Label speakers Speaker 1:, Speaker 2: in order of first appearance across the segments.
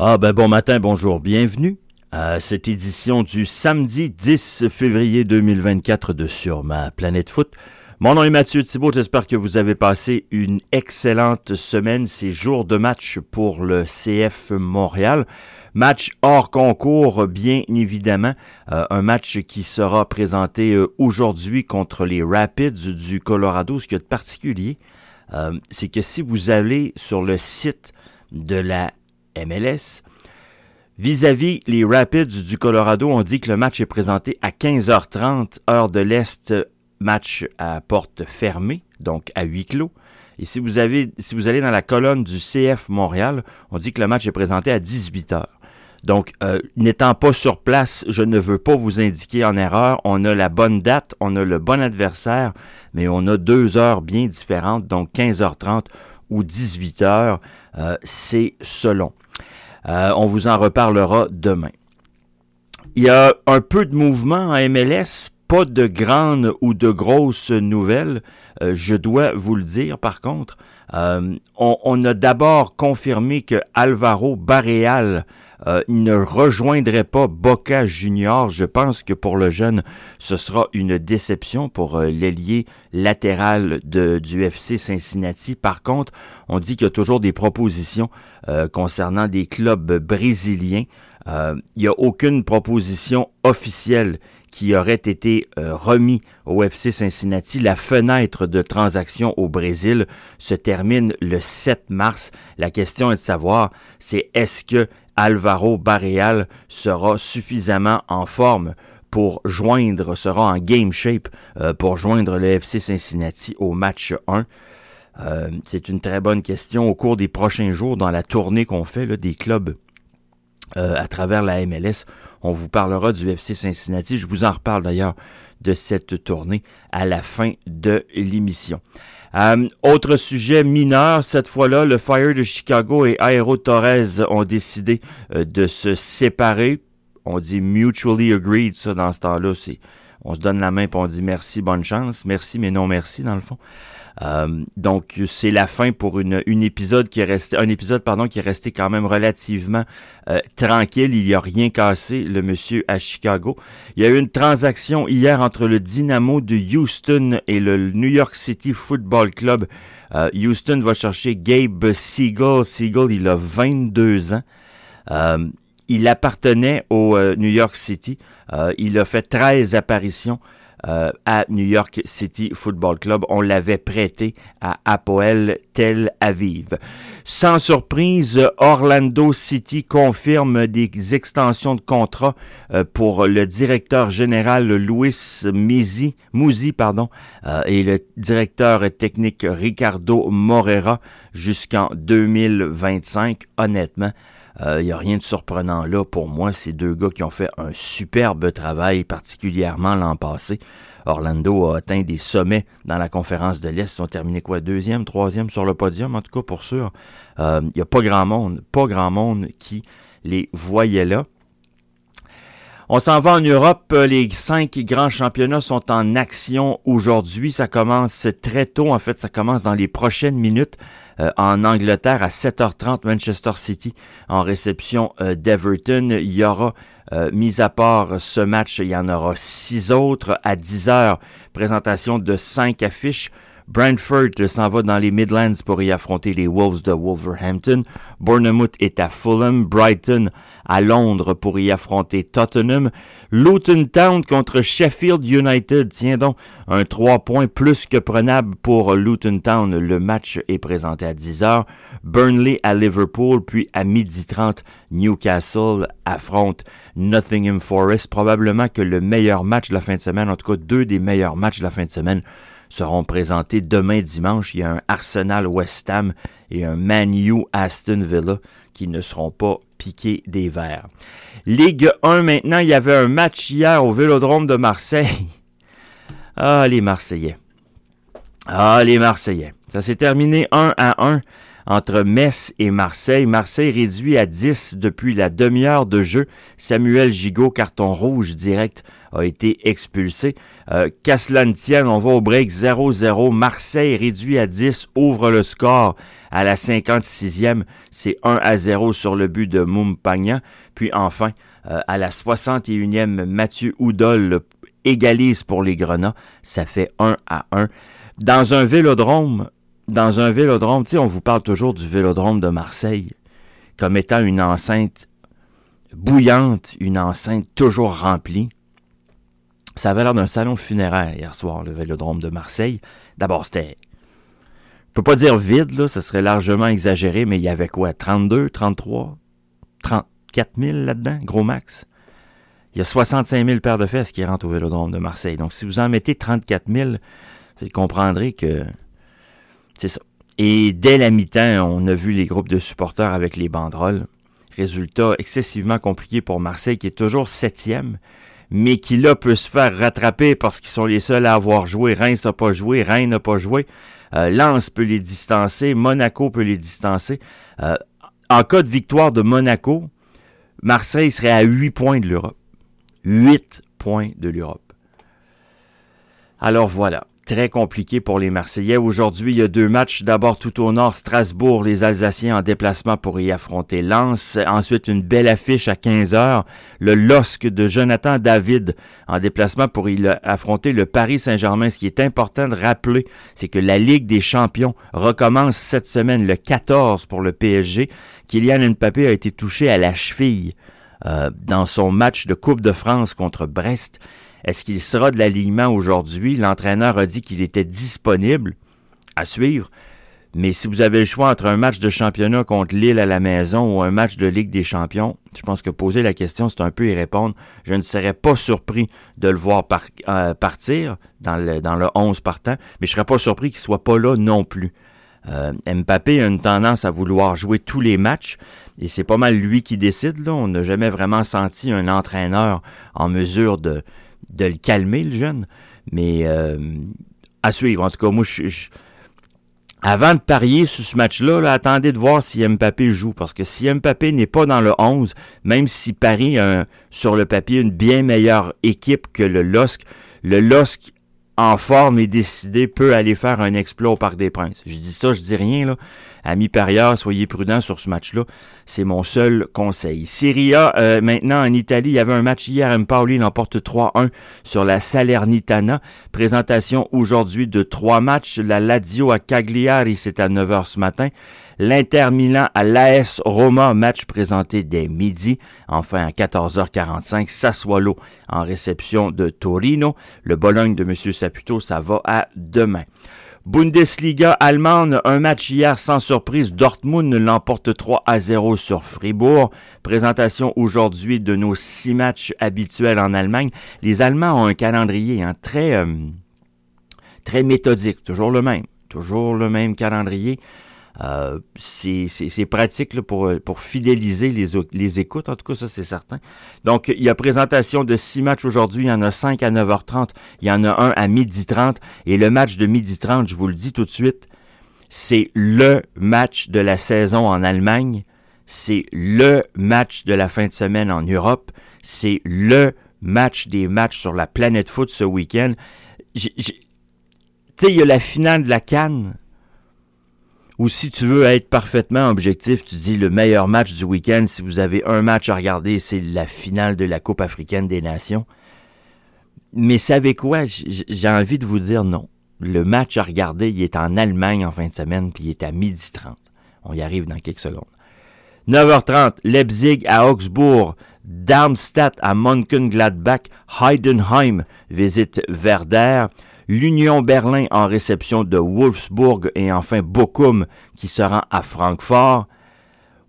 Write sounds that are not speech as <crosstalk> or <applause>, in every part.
Speaker 1: Ah ben bon matin, bonjour, bienvenue à cette édition du samedi 10 février 2024 de Sur ma planète foot. Mon nom est Mathieu Thibault, j'espère que vous avez passé une excellente semaine, ces jours de match pour le CF Montréal. Match hors concours, bien évidemment. Euh, un match qui sera présenté euh, aujourd'hui contre les Rapids du Colorado. Ce qui est particulier, euh, c'est que si vous allez sur le site de la MLS. Vis-à-vis les Rapids du Colorado, on dit que le match est présenté à 15h30, heure de l'Est, match à porte fermée, donc à huis clos. Et si vous, avez, si vous allez dans la colonne du CF Montréal, on dit que le match est présenté à 18h. Donc, euh, n'étant pas sur place, je ne veux pas vous indiquer en erreur. On a la bonne date, on a le bon adversaire, mais on a deux heures bien différentes, donc 15h30 ou 18h. Euh, c'est selon. Euh, on vous en reparlera demain. Il y a un peu de mouvement en MLS, pas de grandes ou de grosses nouvelles, euh, je dois vous le dire par contre. on, a d'abord confirmé que Alvaro Barreal euh, il ne rejoindrait pas Boca Junior. Je pense que pour le jeune, ce sera une déception pour euh, l'ailier latéral du FC Cincinnati. Par contre, on dit qu'il y a toujours des propositions euh, concernant des clubs brésiliens. il n'y a aucune proposition officielle qui aurait été remis au FC Cincinnati. La fenêtre de transaction au Brésil se termine le 7 mars. La question est de savoir, c'est est-ce que Alvaro Barreal sera suffisamment en forme pour joindre, sera en game shape euh, pour joindre le FC Cincinnati au match 1. Euh, c'est une très bonne question. Au cours des prochains jours, dans la tournée qu'on fait des clubs euh, à travers la MLS, on vous parlera du FC Cincinnati. Je vous en reparle d'ailleurs de cette tournée à la fin de l'émission. Euh, autre sujet mineur, cette fois-là, le Fire de Chicago et Aero Torres ont décidé euh, de se séparer. On dit mutually agreed, ça, dans ce temps-là. C'est, on se donne la main et on dit merci, bonne chance. Merci, mais non merci, dans le fond. Euh, donc c'est la fin pour une, une, épisode qui est resté, un épisode pardon qui est resté quand même relativement euh, tranquille. Il n'y a rien cassé le monsieur à Chicago. Il y a eu une transaction hier entre le Dynamo de Houston et le New York City Football Club. Euh, Houston va chercher Gabe Siegel. Siegel, il a 22 ans. il appartenait au New York City. il a fait 13 apparitions euh, à New York City Football Club. On l'avait prêté à Apoel Tel Aviv. Sans surprise, Orlando City confirme des extensions de contrat euh, pour le directeur général Louis Mizi, Mouzi pardon, euh, et le directeur technique Ricardo Morera jusqu'en 2025. Honnêtement, il euh, n'y a rien de surprenant là pour moi. Ces deux gars qui ont fait un superbe travail, particulièrement l'an passé. Orlando a atteint des sommets dans la conférence de l'Est. Ils ont terminé quoi? Deuxième, troisième sur le podium, en tout cas pour sûr. Il euh, n'y a pas grand monde, pas grand monde qui les voyait là. On s'en va en Europe. Les cinq grands championnats sont en action aujourd'hui. Ça commence très tôt. En fait, ça commence dans les prochaines minutes. Euh, en Angleterre à 7h30, Manchester City en réception euh, d'Everton. Il y aura, euh, mis à part ce match, il y en aura six autres à 10h. Présentation de cinq affiches. Brentford s'en va dans les Midlands pour y affronter les Wolves de Wolverhampton. Bournemouth est à Fulham. Brighton à Londres pour y affronter Tottenham. Luton Town contre Sheffield United. Tiens donc, un 3 points plus que prenable pour Luton Town. Le match est présenté à 10h. Burnley à Liverpool, puis à 12h30, Newcastle affronte Nottingham Forest. Probablement que le meilleur match de la fin de semaine, en tout cas deux des meilleurs matchs de la fin de semaine, seront présentés demain dimanche. Il y a un Arsenal West Ham et un Man U Aston Villa qui ne seront pas piqués des verres. Ligue 1 maintenant, il y avait un match hier au Vélodrome de Marseille. <laughs> Ah, les Marseillais. Ah, les Marseillais. Ça s'est terminé 1 à 1 entre Metz et Marseille. Marseille réduit à 10 depuis la demi-heure de jeu. Samuel Gigot, carton rouge direct, a été expulsé. Euh, on va au break 0-0. Marseille réduit à 10, ouvre le score À la 56e, c'est 1 à 0 sur le but de Mumpagna. Puis enfin, euh, à la 61e, Mathieu Oudol égalise pour les Grenats. Ça fait 1 à 1. Dans un vélodrome, dans un vélodrome, tu sais, on vous parle toujours du vélodrome de Marseille comme étant une enceinte bouillante, une enceinte toujours remplie. Ça avait l'air d'un salon funéraire hier soir, le Vélodrome de Marseille. D'abord, c'était... Je peux pas dire vide, là, ça serait largement exagéré, mais il y avait quoi? 32, 33, 34 000 là-dedans, gros max? Il y a 65 000 paires de fesses qui rentrent au Vélodrome de Marseille. Donc, si vous en mettez 34 000, vous comprendrez que c'est ça. Et dès la mi-temps, on a vu les groupes de supporters avec les banderoles. Résultat excessivement compliqué pour Marseille, qui est toujours septième mais qui là peut se faire rattraper parce qu'ils sont les seuls à avoir joué. Reims n'a pas joué, Rennes n'a pas joué. Euh, Lens peut les distancer, Monaco peut les distancer. Euh, en cas de victoire de Monaco, Marseille serait à 8 points de l'Europe. 8 points de l'Europe. Alors voilà très compliqué pour les Marseillais. Aujourd'hui, il y a deux matchs. D'abord, tout au nord, Strasbourg, les Alsaciens en déplacement pour y affronter Lens. Ensuite, une belle affiche à 15 heures. Le LOSC de Jonathan David en déplacement pour y affronter le Paris Saint-Germain. Ce qui est important de rappeler, c'est que la Ligue des champions recommence cette semaine, le 14 pour le PSG. Kylian Mbappé a été touché à la cheville euh, dans son match de Coupe de France contre Brest. Est-ce qu'il sera de l'alignement aujourd'hui? L'entraîneur a dit qu'il était disponible à suivre. Mais si vous avez le choix entre un match de championnat contre Lille à la maison ou un match de Ligue des champions, je pense que poser la question, c'est un peu y répondre. Je ne serais pas surpris de le voir euh, partir dans le, dans le 11 partant, mais je ne serais pas surpris qu'il soit pas là non plus. Euh, Mbappé a une tendance à vouloir jouer tous les matchs, et c'est pas mal lui qui décide. On n'a jamais vraiment senti un entraîneur en mesure de, de le calmer, le jeune. Mais euh, à suivre. En tout cas, moi, avant de parier sur ce match-là, là, attendez de voir si Mbappé joue. Parce que si Mbappé n'est pas dans le 11, même si Paris a sur le papier une bien meilleure équipe que le LOSC, le LOSC en forme et décidé peut aller faire un exploit au Parc des Princes. Je dis ça, je dis rien, là. Amis parieurs, soyez prudents sur ce match-là. C'est mon seul conseil. Serie A, euh, maintenant en Italie, il y avait un match hier. Pauli l'emporte 3-1 sur la Salernitana. Présentation aujourd'hui de trois matchs. La Lazio à Cagliari, c'est à 9h ce matin. L'Inter Milan à l'AS Roma, match présenté dès midi. Enfin, à 14h45, Sassuolo en réception de Torino. Le Bologne de M. Saputo, ça va à demain. Bundesliga allemande, un match hier sans surprise. Dortmund l'emporte 3 à 0 sur Fribourg. Présentation aujourd'hui de nos six matchs habituels en Allemagne. Les Allemands ont un calendrier hein, très, euh, très méthodique, toujours le même. Toujours le même calendrier. Euh, c'est pratique pour, pour fidéliser les, les écoutes, en tout cas, ça c'est certain. Donc, il y a présentation de six matchs aujourd'hui, il y en a cinq à 9h30, il y en a un à 12h30, et le match de 12h30, je vous le dis tout de suite, c'est le match de la saison en Allemagne, c'est le match de la fin de semaine en Europe, c'est le match des matchs sur la planète foot ce week-end. Tu sais, il y a la finale de la Cannes ou si tu veux être parfaitement objectif, tu dis le meilleur match du week-end, si vous avez un match à regarder, c'est la finale de la Coupe africaine des Nations. Mais savez quoi? J'ai envie de vous dire non. Le match à regarder, il est en Allemagne en fin de semaine, puis il est à midi 30. On y arrive dans quelques secondes. 9h30, Leipzig à Augsbourg, Darmstadt à Mönchengladbach, Heidenheim visite Werder, l'Union Berlin en réception de Wolfsburg et enfin Bochum qui se rend à Francfort.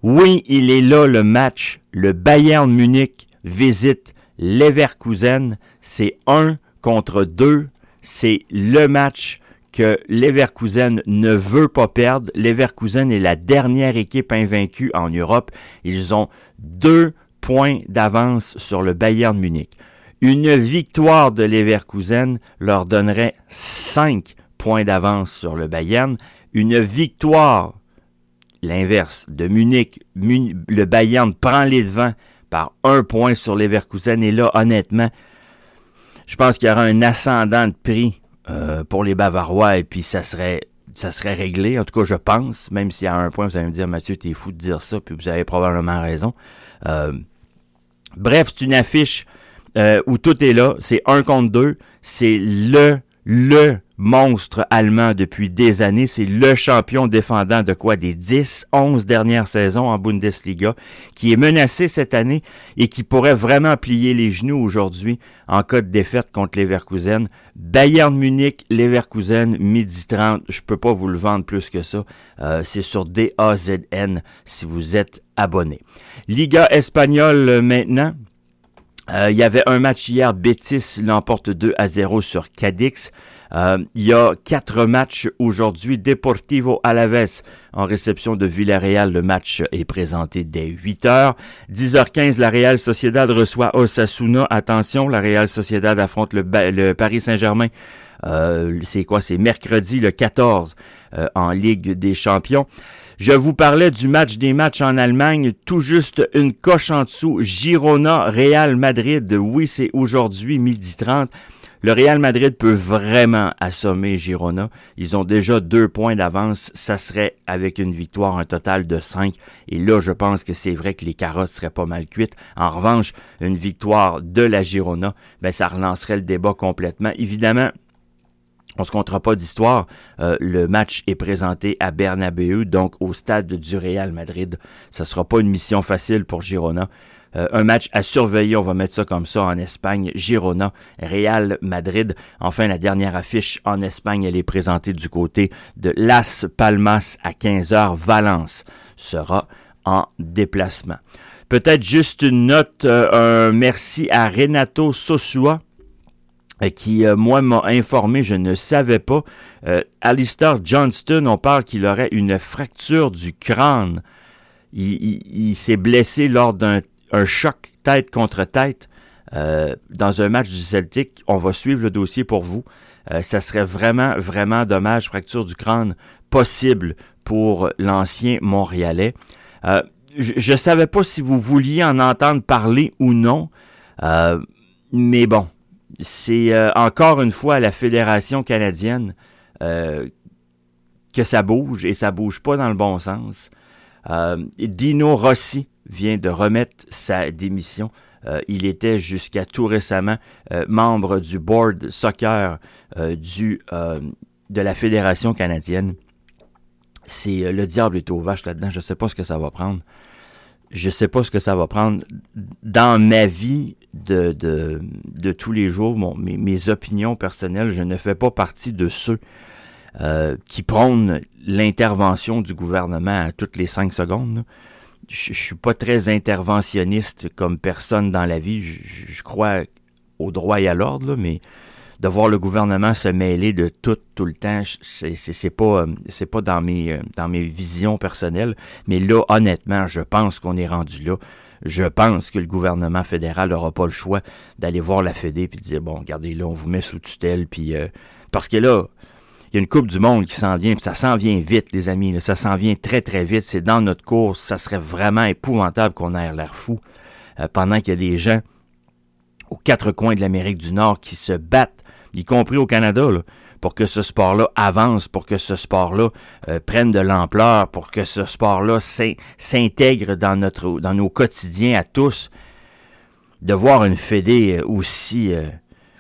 Speaker 1: Oui, il est là le match. Le Bayern Munich visite Leverkusen. C'est un contre deux. C'est le match que Leverkusen ne veut pas perdre. Leverkusen est la dernière équipe invaincue en Europe. Ils ont deux points d'avance sur le Bayern Munich. Une victoire de Leverkusen leur donnerait 5 points d'avance sur le Bayern. Une victoire, l'inverse, de Munich, le Bayern prend les devants par un point sur Leverkusen. Et là, honnêtement, je pense qu'il y aura un ascendant de prix euh, pour les Bavarois et puis ça serait ça serait réglé. En tout cas, je pense, même si à un point, vous allez me dire, Mathieu, t'es fou de dire ça, puis vous avez probablement raison. Euh, bref, c'est une affiche euh, où tout est là. C'est un contre deux. C'est le, le monstre allemand depuis des années. C'est le champion défendant de quoi? Des 10, 11 dernières saisons en Bundesliga, qui est menacé cette année et qui pourrait vraiment plier les genoux aujourd'hui en cas de défaite contre Leverkusen. Bayern Munich, Leverkusen, midi 30. Je peux pas vous le vendre plus que ça. Euh, c'est sur DAZN si vous êtes abonné. Liga espagnole euh, Euh, il y avait un match hier, Betis l'emporte 2 à 0 sur Cadix. Euh, il y a quatre matchs aujourd'hui. Deportivo Alaves en réception de Villarreal. Le match est présenté dès 8 h 10h15, la Real Sociedad reçoit Osasuna. Attention, la Real Sociedad affronte le, Paris Saint-Germain. Euh, c'est quoi? C'est mercredi le 14 euh, en Ligue des Champions. Je vous parlais du match des matchs en Allemagne, tout juste une coche en dessous. Girona, Real Madrid. Oui, c'est aujourd'hui, midi 30. Le Real Madrid peut vraiment assommer Girona. Ils ont déjà deux points d'avance. Ça serait avec une victoire un total de cinq. Et là, je pense que c'est vrai que les carottes seraient pas mal cuites. En revanche, une victoire de la Girona, ben, ça relancerait le débat complètement. Évidemment, on se comptera pas d'histoire. Euh, le match est présenté à Bernabeu, donc au stade du Real Madrid. Ça sera pas une mission facile pour Girona. Euh, un match à surveiller, on va mettre ça comme ça en Espagne. Girona, Real Madrid. Enfin, la dernière affiche en Espagne, elle est présentée du côté de Las Palmas à 15h. Valence sera en déplacement. Peut-être juste une note, euh, un merci à Renato Sosua euh, qui, moi, m'a informé, je ne savais pas. Alistair Johnston, on parle qu'il aurait une fracture du crâne. il s'est blessé lors d'un un choc tête contre tête euh, dans un match du Celtic. On va suivre le dossier pour vous. Euh, ça serait vraiment, vraiment dommage, fracture du crâne possible pour l'ancien Montréalais. Euh, je ne savais pas si vous vouliez en entendre parler ou non, mais bon, c'est encore une fois la Fédération canadienne que ça bouge et ça bouge pas dans le bon sens. Dino Rossi, vient de remettre sa démission. Euh, il était jusqu'à tout récemment euh, membre du board soccer euh, du, de la Fédération canadienne. C'est le diable est aux vaches là-dedans. Je ne sais pas ce que ça va prendre. Je ne sais pas ce que ça va prendre. Dans ma vie de, tous les jours, mes, opinions personnelles, je ne fais pas partie de ceux qui prônent l'intervention du gouvernement à toutes les cinq secondes je, suis pas très interventionniste comme personne dans la vie. Je, crois au droit et à l'ordre, mais de voir le gouvernement se mêler de tout tout le temps, c'est pas euh, c'est pas dans mes euh, dans mes visions personnelles. Mais là, honnêtement, je pense qu'on est rendu là. Je pense que le gouvernement fédéral n'aura pas le choix d'aller voir la Fédé puis de dire bon, regardez là, on vous met sous tutelle puis euh, parce que là, il y a une Coupe du Monde qui s'en vient, puis ça s'en vient vite, les amis. Ça s'en vient très, très vite. C'est dans notre course. Ça serait vraiment épouvantable qu'on ait l'air fou euh, pendant qu'il y a des gens aux quatre coins de l'Amérique du Nord qui se battent, y compris au Canada, pour que ce sport-là avance, pour que ce sport-là euh, prenne de l'ampleur, pour que ce sport-là s'intègre dans, notre, dans nos quotidiens à tous. De voir une fédé aussi... Euh,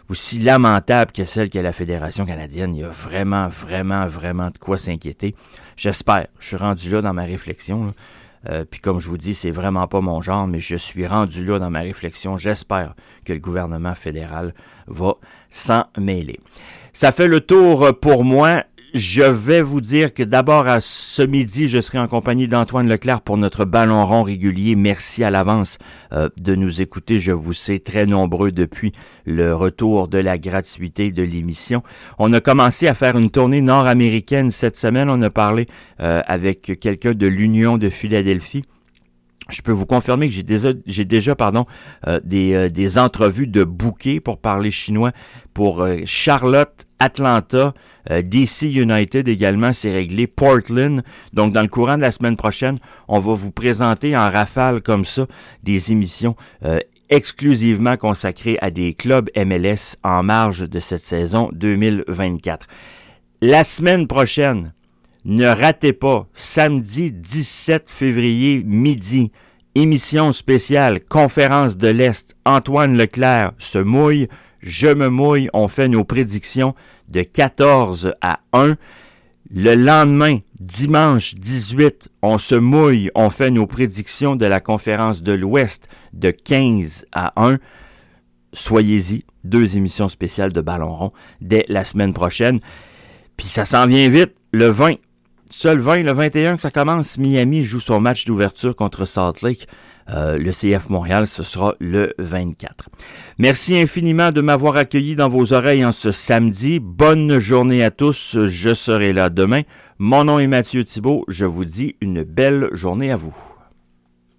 Speaker 1: aussi lamentable que celle qu'est la Fédération canadienne. Il y a vraiment, vraiment, vraiment de quoi s'inquiéter. J'espère. Je suis rendu là dans ma réflexion. Euh, puis comme je vous dis, c'est vraiment pas mon genre, mais je suis rendu là dans ma réflexion. J'espère que le gouvernement fédéral va s'en mêler. Ça fait le tour pour moi. Je vais vous dire que d'abord à ce midi, je serai en compagnie d'Antoine Leclerc pour notre ballon rond régulier. Merci à l'avance euh, de nous écouter. Je vous sais très nombreux depuis le retour de la gratuité de l'émission. On a commencé à faire une tournée nord-américaine cette semaine. On a parlé euh, avec quelqu'un de l'Union de Philadelphie. Je peux vous confirmer que j'ai déjà, j'ai déjà pardon, euh, des, des entrevues de bouquets pour parler chinois pour Charlotte, Atlanta, euh, DC United également, c'est réglé. Portland. Donc, dans le courant de la semaine prochaine, on va vous présenter en rafale comme ça des émissions euh, exclusivement consacrées à des clubs MLS en marge de cette saison 2024. La semaine prochaine, ne ratez pas, samedi 17 février midi, émission spéciale, conférence de l'Est, Antoine Leclerc se mouille, je me mouille, on fait nos prédictions de 14 à 1. Le lendemain, dimanche 18, on se mouille, on fait nos prédictions de la conférence de l'Ouest de 15 à 1. Soyez-y, deux émissions spéciales de Ballon rond dès la semaine prochaine. Puis ça s'en vient vite, le 20. Seul 20, le 21 que ça commence, Miami joue son match d'ouverture contre Salt Lake. Euh, le CF Montréal, ce sera le 24. Merci infiniment de m'avoir accueilli dans vos oreilles en ce samedi. Bonne journée à tous. Je serai là demain. Mon nom est Mathieu Thibault. Je vous dis une belle journée à vous.